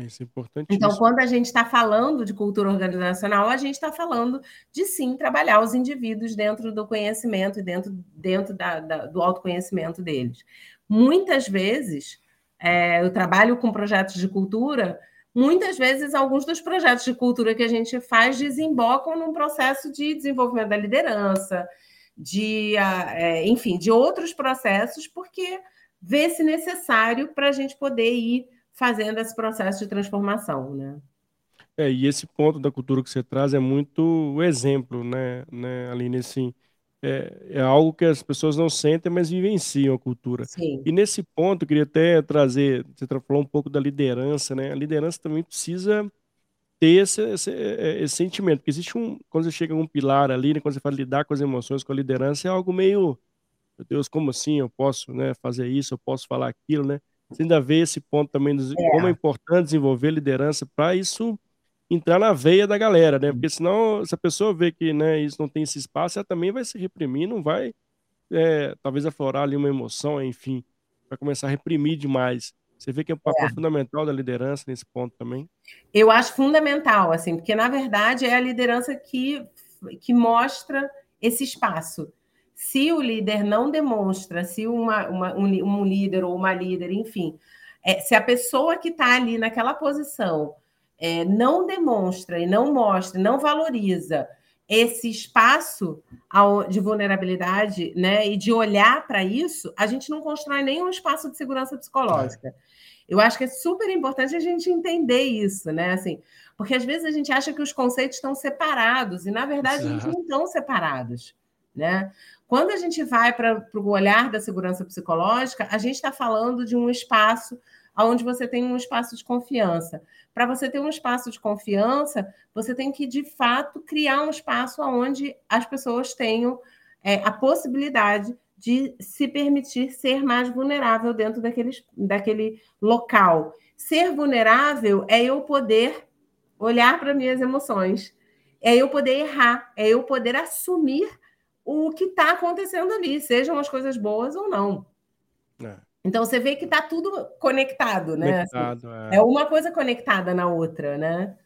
Isso é importante. Então, quando a gente está falando de cultura organizacional, a gente está falando de sim trabalhar os indivíduos dentro do conhecimento e dentro, dentro da, da, do autoconhecimento deles. Muitas vezes, é, eu trabalho com projetos de cultura, muitas vezes alguns dos projetos de cultura que a gente faz desembocam num processo de desenvolvimento da liderança, de, é, enfim, de outros processos, porque vê-se necessário para a gente poder ir fazendo esse processo de transformação, né? É, e esse ponto da cultura que você traz é muito exemplo, né, né Aline, assim, é, é algo que as pessoas não sentem, mas vivenciam a cultura. Sim. E nesse ponto, eu queria até trazer, você falou um pouco da liderança, né, a liderança também precisa ter esse, esse, é, esse sentimento, porque existe um, quando você chega a um pilar ali, né, quando você fala lidar com as emoções, com a liderança, é algo meio, meu Deus, como assim eu posso né, fazer isso, eu posso falar aquilo, né? Você ainda vê esse ponto também, de é. como é importante desenvolver liderança para isso entrar na veia da galera, né? Porque senão, se a pessoa vê que né, isso não tem esse espaço, ela também vai se reprimir, não vai, é, talvez, aflorar ali uma emoção, enfim, vai começar a reprimir demais. Você vê que é um papel é. fundamental da liderança nesse ponto também? Eu acho fundamental, assim, porque na verdade é a liderança que, que mostra esse espaço se o líder não demonstra, se uma, uma, um, um, líder ou uma líder, enfim, é, se a pessoa que está ali naquela posição é, não demonstra e não mostra, não valoriza esse espaço de vulnerabilidade, né, e de olhar para isso, a gente não constrói nenhum espaço de segurança psicológica. Eu acho que é super importante a gente entender isso, né? Assim, porque às vezes a gente acha que os conceitos estão separados, e na verdade Exato. eles não estão separados. Né? Quando a gente vai para o olhar da segurança psicológica, a gente está falando de um espaço onde você tem um espaço de confiança. Para você ter um espaço de confiança, você tem que, de fato, criar um espaço onde as pessoas tenham é, a possibilidade de se permitir ser mais vulnerável dentro daquele, daquele local. Ser vulnerável é eu poder olhar para minhas emoções, é eu poder errar, é eu poder assumir o que está acontecendo ali, sejam as coisas boas ou não. É. Então você vê que está tudo conectado, né? Conectado, assim, é. é. uma coisa conectada na outra, né?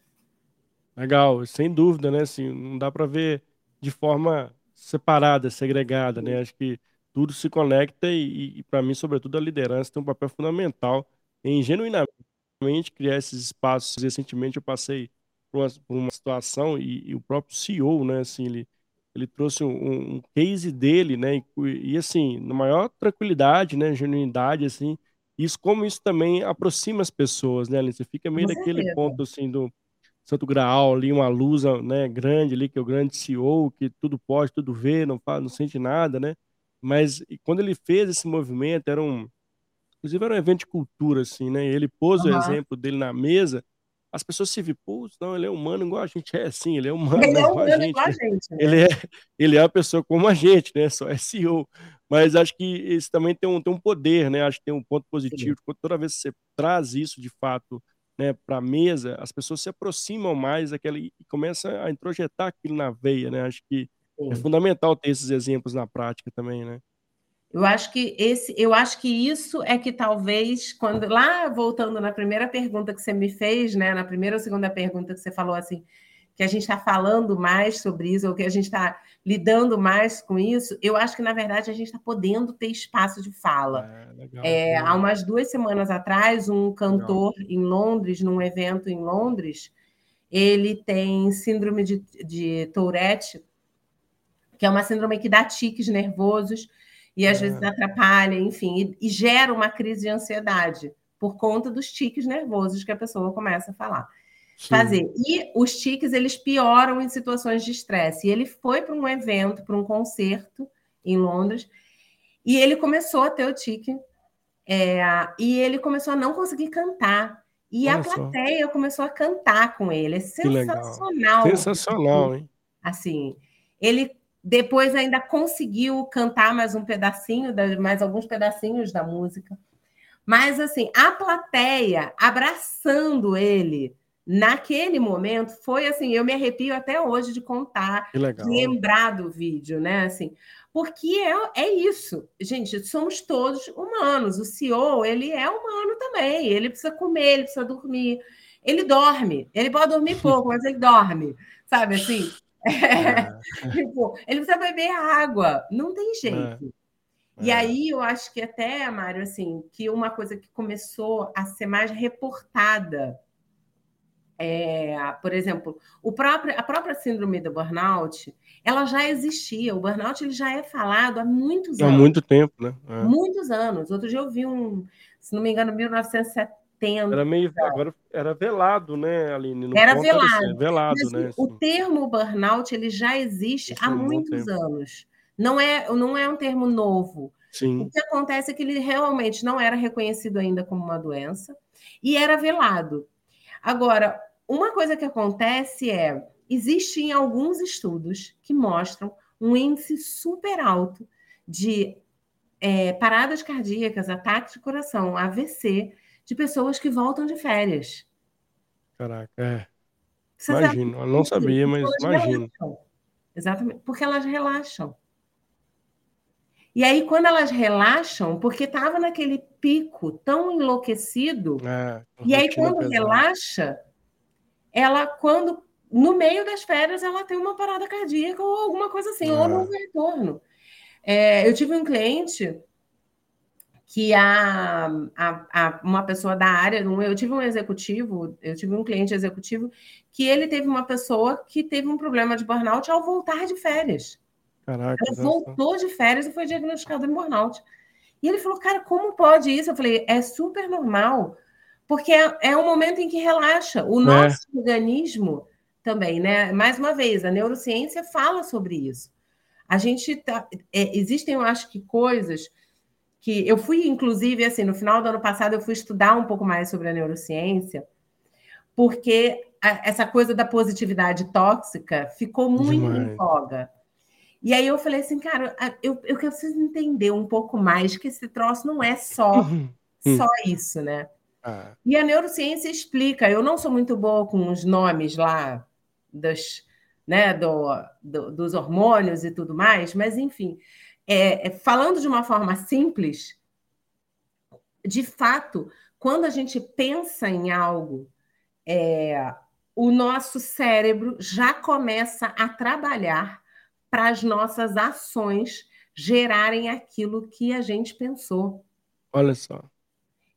Legal, sem dúvida, né? Assim, não dá para ver de forma separada, segregada, né? Acho que tudo se conecta e, e para mim, sobretudo, a liderança tem um papel fundamental em genuinamente criar esses espaços. Recentemente eu passei por uma, por uma situação e, e, o próprio CEO, né? Assim, ele ele trouxe um, um case dele, né? E, e, assim, na maior tranquilidade, né? Genuinidade, assim. Isso, como isso também aproxima as pessoas, né? Você fica meio naquele ponto, assim, do Santo Graal, ali, uma luz, né? Grande ali, que é o grande CEO, que tudo pode, tudo vê, não, faz, não sente nada, né? Mas quando ele fez esse movimento, era um... Inclusive, era um evento de cultura, assim, né? Ele pôs uhum. o exemplo dele na mesa as pessoas se viram, não, ele é humano igual a gente é, sim, ele é humano ele é igual, humano a gente, igual a gente. Né? Ele, é, ele é uma pessoa como a gente, né? Só é CEO. Mas acho que isso também tem um, tem um poder, né? Acho que tem um ponto positivo. Sim. Toda vez que você traz isso de fato né, para a mesa, as pessoas se aproximam mais daquela e começam a introjetar aquilo na veia, né? Acho que é sim. é fundamental ter esses exemplos na prática também, né? Eu acho que esse, eu acho que isso é que talvez quando lá voltando na primeira pergunta que você me fez, né, na primeira ou segunda pergunta que você falou assim, que a gente está falando mais sobre isso ou que a gente está lidando mais com isso, eu acho que na verdade a gente está podendo ter espaço de fala. É, legal, é, há umas duas semanas atrás, um cantor legal. em Londres, num evento em Londres, ele tem síndrome de, de Tourette, que é uma síndrome que dá tiques nervosos e às é. vezes atrapalha, enfim, e, e, gera uma crise de ansiedade por conta dos tiques nervosos que a pessoa começa a falar. Sim. Fazer. E os tiques, eles pioram em situações de estresse. E ele foi para um evento, para um concerto em Londres, e ele começou a ter o tique, é, e ele começou a não conseguir cantar. E Olha a plateia só. começou a cantar com ele. É sensacional. Sensacional, hein? Assim, ele depois ainda conseguiu cantar mais um pedacinho, mais alguns pedacinhos da música. Mas assim, a plateia abraçando ele naquele momento foi assim, eu me arrepio até hoje de contar, de lembrar do vídeo, né? Assim, porque é, é isso, gente. Somos todos humanos. O CEO ele é humano também. Ele precisa comer, ele precisa dormir. Ele dorme. Ele pode dormir pouco, mas ele dorme, sabe assim? É. tipo, ele precisa beber água, não tem jeito. É. E é. aí eu acho que até, Mário, assim, que uma coisa que começou a ser mais reportada, é, por exemplo, o próprio, a própria síndrome do burnout, ela já existia. O burnout ele já é falado há muitos anos. Há muito tempo, né? É. Muitos anos. Outro dia eu vi um, se não me engano, 1970 Era meio agora era velado, né, Aline? No era velado. Era assim, velado, Mas, né? Assim. O termo burnout ele já existe há muitos anos. Não é, não é um termo novo. Sim. O que acontece é que ele realmente não era reconhecido ainda como uma doença e era velado. Agora, uma coisa que acontece é existem alguns estudos que mostram um índice super alto de é, paradas cardíacas, ataques de coração, AVC, de pessoas que voltam de férias. Caraca, é. Você imagino, sabe? eu não sabia, mas imagino. Relaxam. Exatamente, porque elas relaxam. E aí, quando elas relaxam, porque estava naquele pico tão enlouquecido, é, e aí, quando relaxa, ela, quando no meio das férias, ela tem uma parada cardíaca ou alguma coisa assim, é. ou no retorno. É, eu tive um cliente que a, a, a, uma pessoa da área, eu tive um executivo, eu tive um cliente executivo que ele teve uma pessoa que teve um problema de burnout ao voltar de férias. Caraca, Ela voltou de férias e foi diagnosticado em burnout. E ele falou, cara, como pode isso? Eu falei, é super normal, porque é, é um momento em que relaxa. O é. nosso é. organismo também, né? Mais uma vez, a neurociência fala sobre isso. A gente tá, é, existem, eu acho que coisas que eu fui, inclusive, assim, no final do ano passado, eu fui estudar um pouco mais sobre a neurociência, porque a, essa coisa da positividade tóxica ficou muito Demais. em voga. E aí eu falei assim, cara, eu, eu preciso entender um pouco mais que esse troço não é só, uhum. só isso, né? Ah. E a neurociência explica. Eu não sou muito boa com os nomes lá dos, né, do, do, dos hormônios e tudo mais, mas enfim, é, é, falando de uma forma simples, de fato, quando a gente pensa em algo, é, o nosso cérebro já começa a trabalhar para as nossas ações gerarem aquilo que a gente pensou. Olha só.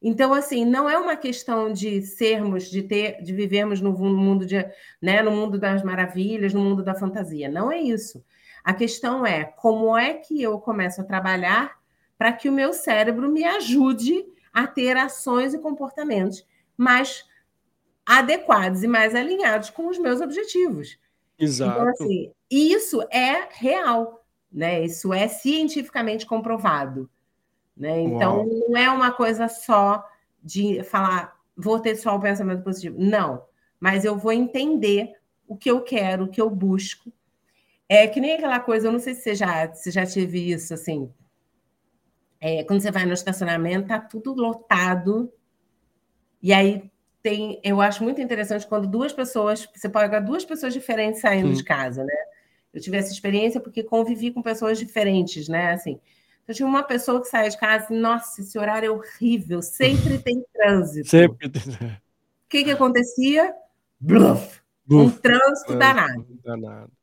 Então, assim, não é uma questão de sermos, de ter, de vivermos no mundo de, né, no mundo das maravilhas, no mundo da fantasia. Não é isso. A questão é como é que eu começo a trabalhar para que o meu cérebro me ajude a ter ações e comportamentos mais adequados e mais alinhados com os meus objetivos. Exato. Então, assim, isso é real, né? Isso é cientificamente comprovado. Né? Então, Uau. não é uma coisa só de falar, vou ter só o pensamento positivo. Não, mas eu vou entender o que eu quero, o que eu busco. É que nem aquela coisa, eu não sei se você já, você já teve isso, assim. É, quando você vai no estacionamento, tá tudo lotado. E aí tem, eu acho muito interessante quando duas pessoas, você pode pegar duas pessoas diferentes saindo Sim. de casa, né? Eu tive essa experiência porque convivi com pessoas diferentes, né? Assim, eu tinha uma pessoa que saía de casa e, nossa, esse horário é horrível, sempre tem trânsito. Sempre tem. O que, que acontecia? Bluff! Um trânsito danado. danado.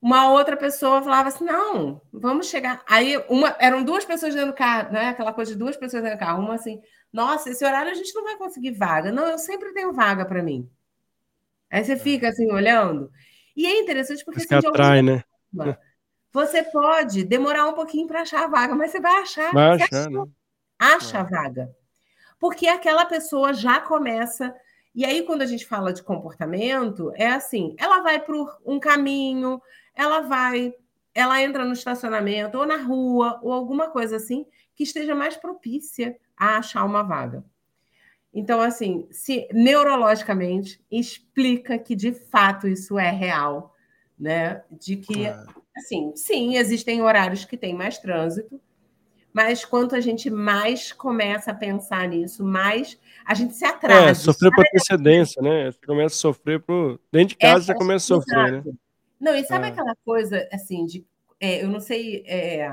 Uma outra pessoa falava assim: não, vamos chegar. Aí uma, eram duas pessoas dentro do carro, né? Aquela coisa de duas pessoas dentro do carro. Uma assim, nossa, esse horário a gente não vai conseguir vaga. Não, eu sempre tenho vaga para mim. Aí você fica assim olhando. E é interessante porque assim, atrai, né? Você pode demorar um pouquinho para achar a vaga, mas você vai achar. Vai achar, né? Acha a vaga. Porque aquela pessoa já começa. E aí, quando a gente fala de comportamento, é assim: ela vai por um caminho, ela vai, ela entra no estacionamento, ou na rua, ou alguma coisa assim, que esteja mais propícia a achar uma vaga. Então, assim, se neurologicamente explica que de fato isso é real, né? De que Assim, sim, existem horários que tem mais trânsito, mas quanto a gente mais começa a pensar nisso, mais a gente se atrasa. É, sofrer por antecedência, né? Você começa a sofrer por. Dentro de casa é, você começa a sofrer, né? Não, e sabe é. aquela coisa, assim, de. É, eu não sei é,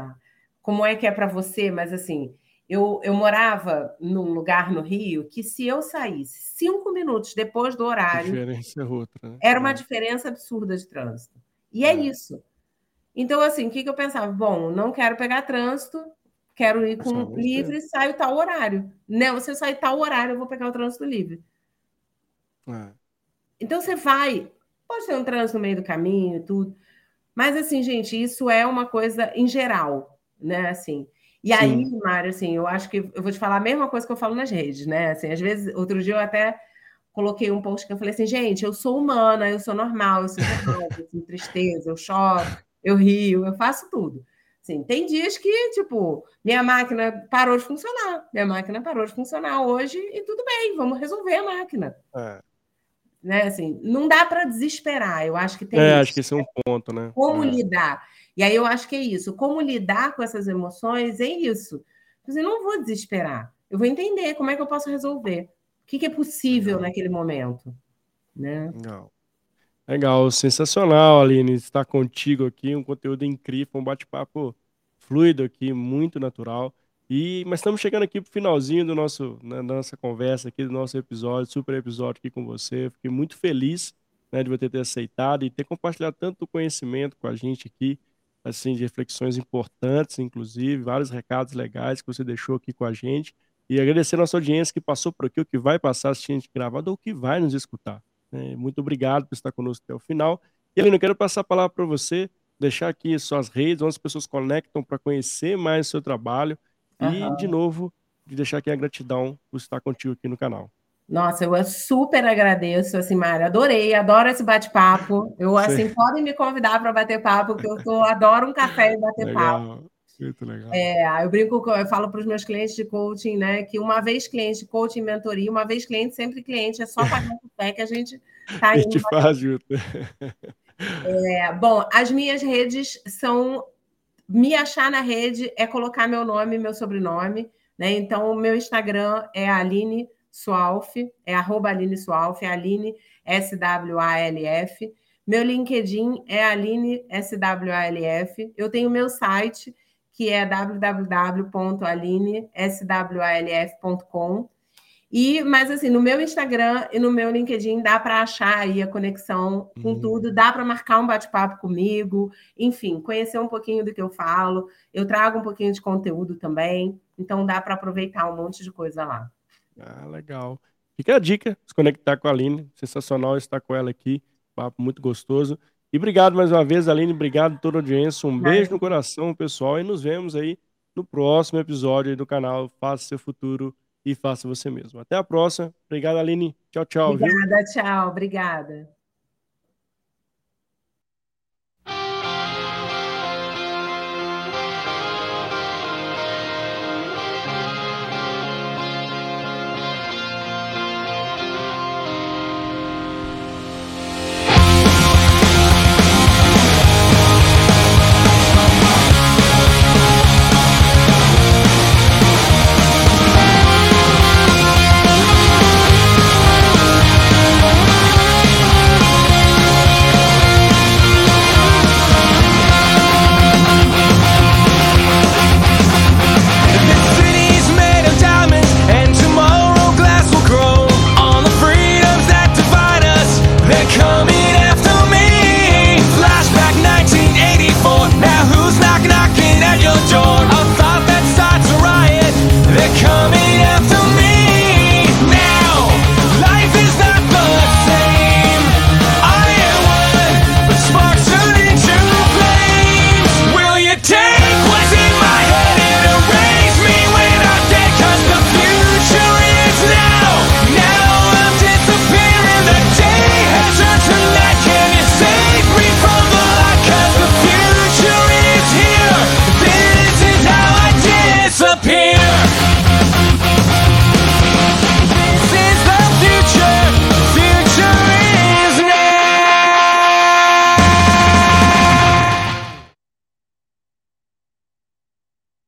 como é que é para você, mas assim, eu, eu morava num lugar no Rio que se eu saísse cinco minutos depois do horário. diferença é outra, né? Era uma é. diferença absurda de trânsito. E é, é isso. Então, assim, o que, que eu pensava? Bom, não quero pegar trânsito, quero ir com livre, saio tal horário. Não, se eu sair tal horário, eu vou pegar o trânsito livre. É. Então você vai, pode ter um trânsito no meio do caminho e tudo. Mas assim, gente, isso é uma coisa em geral, né? Assim. E Sim. aí, Mário, assim, eu acho que eu vou te falar a mesma coisa que eu falo nas redes, né? Assim, às vezes, outro dia eu até coloquei um post que eu falei assim, gente, eu sou humana, eu sou normal, eu sou normal, eu sinto tristeza, eu choro, eu rio, eu faço tudo. Assim, tem dias que, tipo, minha máquina parou de funcionar. Minha máquina parou de funcionar hoje e tudo bem, vamos resolver a máquina. É. Né? Assim, não dá para desesperar. Eu acho que tem. É, isso. acho que esse é um ponto, né? Como é. lidar? E aí eu acho que é isso. Como lidar com essas emoções é isso. Eu não vou desesperar. Eu vou entender como é que eu posso resolver. O que, que é possível naquele momento. Né? Não. Legal, sensacional, Aline, estar contigo aqui, um conteúdo incrível, um bate-papo fluido aqui, muito natural. E mas estamos chegando aqui para o finalzinho do nosso, né, da nossa conversa aqui, do nosso episódio, super episódio aqui com você. Fiquei muito feliz né, de você ter aceitado e ter compartilhado tanto conhecimento com a gente aqui, assim, de reflexões importantes, inclusive, vários recados legais que você deixou aqui com a gente. E agradecer a nossa audiência que passou por aqui, o que vai passar assistindo gravado ou que vai nos escutar. É, muito obrigado por estar conosco até o final. E eu quero passar a palavra para você, deixar aqui suas redes, onde as pessoas conectam para conhecer mais o seu trabalho. Uhum. E, de novo, de deixar aqui a gratidão por estar contigo aqui no canal. Nossa, eu super agradeço, assim, Mari, adorei, adoro esse bate-papo. Eu, assim, Sim. podem me convidar para bater papo, porque eu tô, adoro um café e bater Legal. papo. Muito legal. É, eu brinco, eu falo para os meus clientes de coaching, né, que uma vez cliente, coaching, mentoria, uma vez cliente, sempre cliente, é só pagar o pé que a gente está indo. A gente faz. É, bom, as minhas redes são me achar na rede é colocar meu nome, meu sobrenome, né? Então, o meu Instagram é Aline Sualf, é arroba Aline Sualf, é Aline S-W-A-L-F. Meu LinkedIn é Aline S-W-A-L-F. Eu tenho meu site, que é www.alineswalf.com. E, mas assim, no meu Instagram e no meu LinkedIn dá para achar aí a conexão com uhum. tudo, dá para marcar um bate-papo comigo, enfim, conhecer um pouquinho do que eu falo. Eu trago um pouquinho de conteúdo também, então dá para aproveitar um monte de coisa lá. Ah, legal. Fica a dica, se conectar com a Aline, sensacional estar com ela aqui, papo muito gostoso. E obrigado mais uma vez, Aline, obrigado a toda a audiência, um beijo no coração, pessoal, e nos vemos aí no próximo episódio do canal Faça Seu Futuro e faça você mesmo. Até a próxima. Obrigado, Aline. Tchau, tchau. Obrigada, viu? tchau. Obrigada.